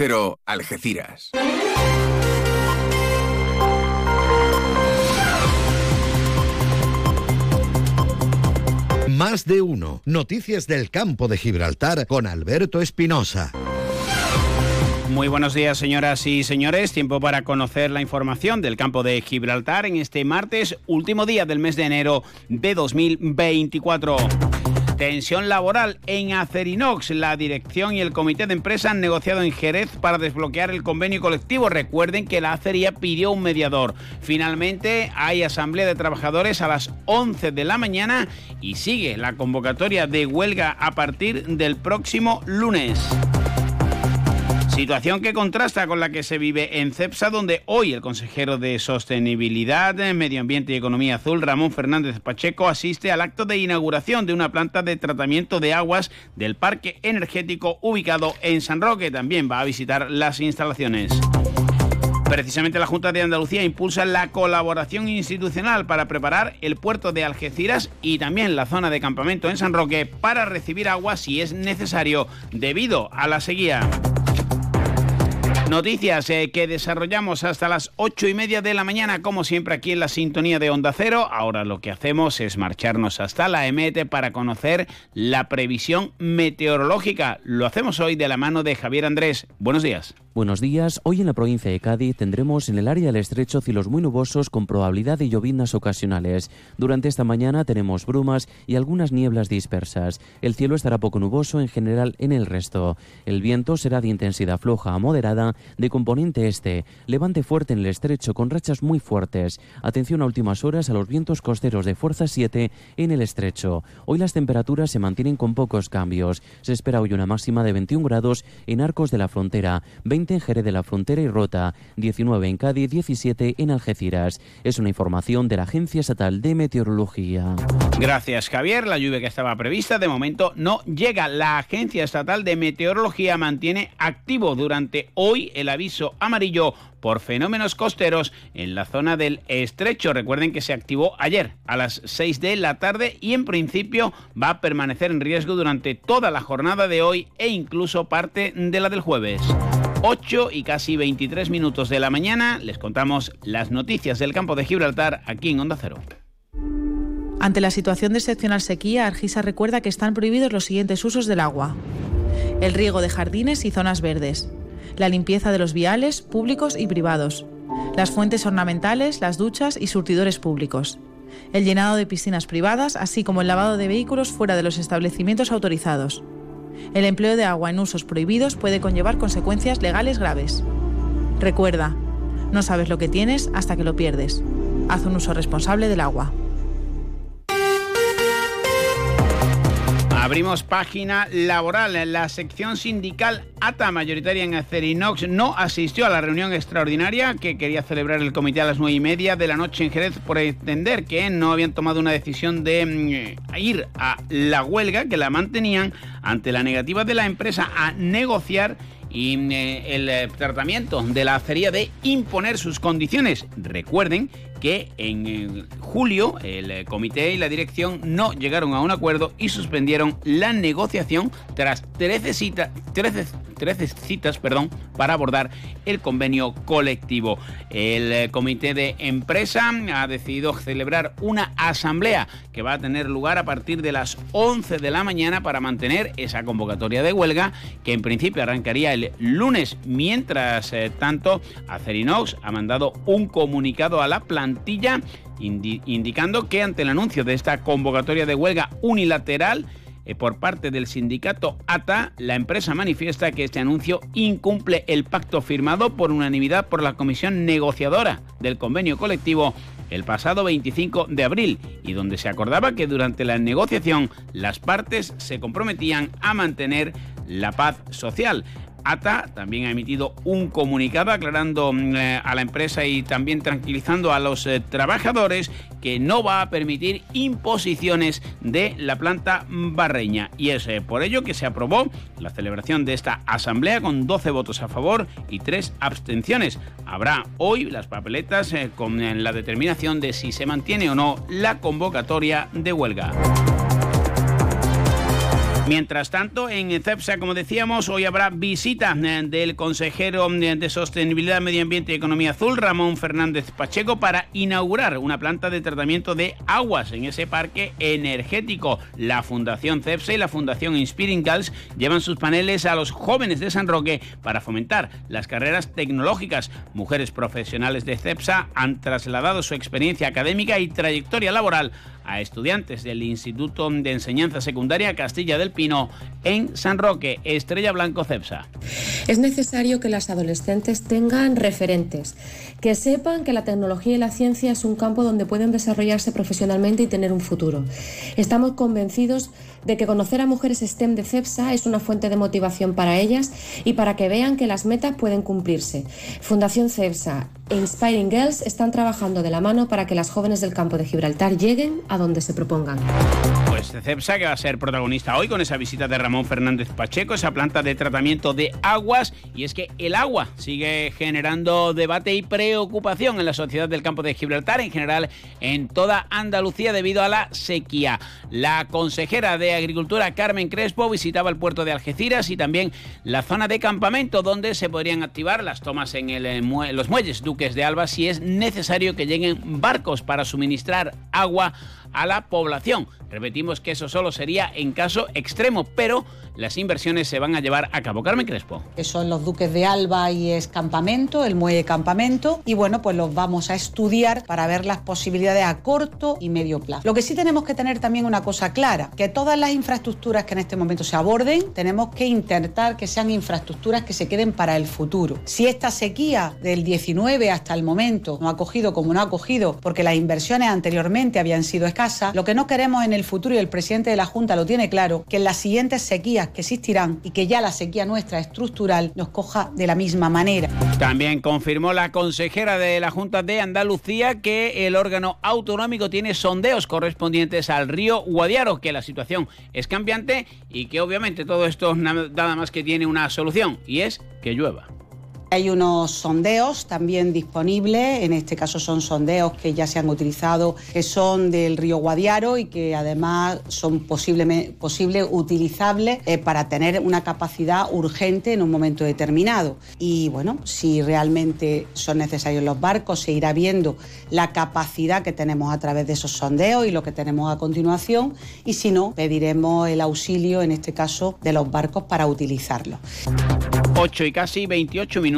Cero Algeciras. Más de uno. Noticias del campo de Gibraltar con Alberto Espinosa. Muy buenos días, señoras y señores. Tiempo para conocer la información del campo de Gibraltar en este martes, último día del mes de enero de 2024. Tensión laboral en Acerinox. La dirección y el comité de empresa han negociado en Jerez para desbloquear el convenio colectivo. Recuerden que la acería pidió un mediador. Finalmente hay asamblea de trabajadores a las 11 de la mañana y sigue la convocatoria de huelga a partir del próximo lunes. Situación que contrasta con la que se vive en CEPSA, donde hoy el consejero de Sostenibilidad, Medio Ambiente y Economía Azul, Ramón Fernández Pacheco, asiste al acto de inauguración de una planta de tratamiento de aguas del parque energético ubicado en San Roque. También va a visitar las instalaciones. Precisamente la Junta de Andalucía impulsa la colaboración institucional para preparar el puerto de Algeciras y también la zona de campamento en San Roque para recibir agua si es necesario debido a la sequía. Noticias eh, que desarrollamos hasta las ocho y media de la mañana, como siempre aquí en la sintonía de Onda Cero. Ahora lo que hacemos es marcharnos hasta la EMET para conocer la previsión meteorológica. Lo hacemos hoy de la mano de Javier Andrés. Buenos días. Buenos días. Hoy en la provincia de Cádiz tendremos en el área del estrecho cielos muy nubosos con probabilidad de llovinas ocasionales. Durante esta mañana tenemos brumas y algunas nieblas dispersas. El cielo estará poco nuboso en general en el resto. El viento será de intensidad floja a moderada de componente este. Levante fuerte en el estrecho con rachas muy fuertes. Atención a últimas horas a los vientos costeros de fuerza 7 en el estrecho. Hoy las temperaturas se mantienen con pocos cambios. Se espera hoy una máxima de 21 grados en Arcos de la Frontera, 20 en Jerez de la Frontera y Rota, 19 en Cádiz, 17 en Algeciras. Es una información de la Agencia Estatal de Meteorología. Gracias, Javier. La lluvia que estaba prevista de momento no llega. La Agencia Estatal de Meteorología mantiene activo durante hoy el aviso amarillo por fenómenos costeros en la zona del estrecho. Recuerden que se activó ayer a las 6 de la tarde y en principio va a permanecer en riesgo durante toda la jornada de hoy e incluso parte de la del jueves. 8 y casi 23 minutos de la mañana les contamos las noticias del campo de Gibraltar aquí en Onda Cero. Ante la situación de excepcional sequía, Argisa recuerda que están prohibidos los siguientes usos del agua. El riego de jardines y zonas verdes, la limpieza de los viales públicos y privados, las fuentes ornamentales, las duchas y surtidores públicos, el llenado de piscinas privadas, así como el lavado de vehículos fuera de los establecimientos autorizados. El empleo de agua en usos prohibidos puede conllevar consecuencias legales graves. Recuerda, no sabes lo que tienes hasta que lo pierdes. Haz un uso responsable del agua. Abrimos página laboral. La sección sindical ATA, mayoritaria en Acerinox, no asistió a la reunión extraordinaria que quería celebrar el comité a las nueve y media de la noche en Jerez por entender que no habían tomado una decisión de mm, ir a la huelga, que la mantenían ante la negativa de la empresa a negociar y eh, el eh, tratamiento de la acería de imponer sus condiciones. Recuerden que en eh, julio el comité y la dirección no llegaron a un acuerdo y suspendieron la negociación tras 13, cita, 13, 13 citas perdón, para abordar el convenio colectivo. El comité de empresa ha decidido celebrar una asamblea que va a tener lugar a partir de las 11 de la mañana para mantener esa convocatoria de huelga que en principio arrancaría el lunes. Mientras eh, tanto, Acerinox ha mandado un comunicado a la plantilla indicando que ante el anuncio de esta convocatoria de huelga unilateral, eh, por parte del sindicato ATA, la empresa manifiesta que este anuncio incumple el pacto firmado por unanimidad por la comisión negociadora del convenio colectivo el pasado 25 de abril y donde se acordaba que durante la negociación las partes se comprometían a mantener la paz social. ATA también ha emitido un comunicado aclarando mm, eh, a la empresa y también tranquilizando a los eh, trabajadores que no va a permitir imposiciones de la planta barreña. Y es eh, por ello que se aprobó la celebración de esta asamblea con 12 votos a favor y 3 abstenciones. Habrá hoy las papeletas con la determinación de si se mantiene o no la convocatoria de huelga. Mientras tanto, en CEPSA, como decíamos, hoy habrá visita eh, del consejero eh, de Sostenibilidad, Medio Ambiente y Economía Azul, Ramón Fernández Pacheco, para inaugurar una planta de tratamiento de aguas en ese parque energético. La Fundación CEPSA y la Fundación Inspiring Girls llevan sus paneles a los jóvenes de San Roque para fomentar las carreras tecnológicas. Mujeres profesionales de CEPSA han trasladado su experiencia académica y trayectoria laboral a estudiantes del Instituto de Enseñanza Secundaria Castilla del En San Roque, Estrella Blanco Cepsa. Es necesario que las adolescentes tengan referentes, que sepan que la tecnología y la ciencia es un campo donde pueden desarrollarse profesionalmente y tener un futuro. Estamos convencidos de que conocer a mujeres STEM de CEPSA es una fuente de motivación para ellas y para que vean que las metas pueden cumplirse. Fundación CEPSA e Inspiring Girls están trabajando de la mano para que las jóvenes del campo de Gibraltar lleguen a donde se propongan. Pues CEPSA que va a ser protagonista hoy con esa visita de Ramón Fernández Pacheco, esa planta de tratamiento de aguas. Y es que el agua sigue generando debate y preocupación en la sociedad del campo de Gibraltar, en general en toda Andalucía debido a la sequía. La consejera de Agricultura, Carmen Crespo, visitaba el puerto de Algeciras y también la zona de campamento donde se podrían activar las tomas en eh, los muelles Duques de Alba si es necesario que lleguen barcos para suministrar agua a la población. Repetimos que eso solo sería en caso extremo, pero las inversiones se van a llevar a cabo. Carmen Crespo. Que son los Duques de Alba y es Campamento, el muelle Campamento, y bueno, pues los vamos a estudiar para ver las posibilidades a corto y medio plazo. Lo que sí tenemos que tener también una cosa clara, que todas las infraestructuras que en este momento se aborden, tenemos que intentar que sean infraestructuras que se queden para el futuro. Si esta sequía del 19 hasta el momento no ha cogido como no ha cogido, porque las inversiones anteriormente habían sido escasas, lo que no queremos en el futuro, y el presidente de la Junta lo tiene claro, que en las siguientes sequías que existirán y que ya la sequía nuestra estructural nos coja de la misma manera. También confirmó la consejera de la Junta de Andalucía que el órgano autonómico tiene sondeos correspondientes al río Guadiaro, que la situación es cambiante y que obviamente todo esto nada más que tiene una solución y es que llueva. Hay unos sondeos también disponibles, en este caso son sondeos que ya se han utilizado, que son del río Guadiaro y que además son posibles posible utilizables eh, para tener una capacidad urgente en un momento determinado. Y bueno, si realmente son necesarios los barcos, se irá viendo la capacidad que tenemos a través de esos sondeos y lo que tenemos a continuación, y si no, pediremos el auxilio, en este caso, de los barcos para utilizarlos. 8 y casi 28 minutos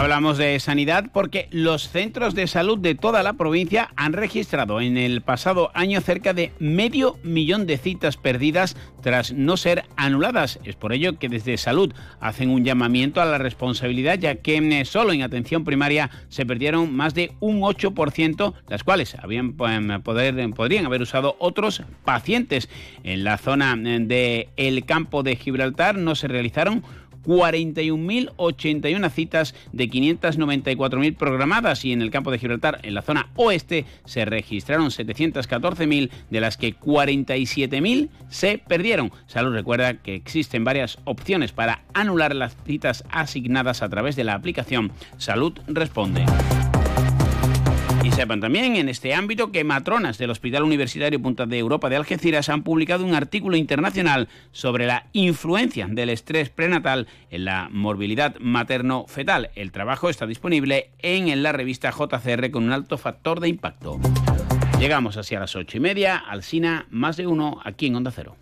Hablamos de sanidad porque los centros de salud de toda la provincia han registrado en el pasado año cerca de medio millón de citas perdidas tras no ser anuladas. Es por ello que desde salud hacen un llamamiento a la responsabilidad ya que eh, solo en atención primaria se perdieron más de un 8%, las cuales habían, em, poder, podrían haber usado otros pacientes. En la zona eh, de el campo de Gibraltar no se realizaron 41.081 citas de 594.000 programadas y en el campo de Gibraltar, en la zona oeste, se registraron 714.000, de las que 47.000 se perdieron. Salud recuerda que existen varias opciones para anular las citas asignadas a través de la aplicación Salud Responde. Sepan también en este ámbito que matronas del Hospital Universitario Punta de Europa de Algeciras han publicado un artículo internacional sobre la influencia del estrés prenatal en la morbilidad materno-fetal. El trabajo está disponible en la revista JCR con un alto factor de impacto. Llegamos así a las ocho y media, al SINA, más de uno, aquí en Onda Cero.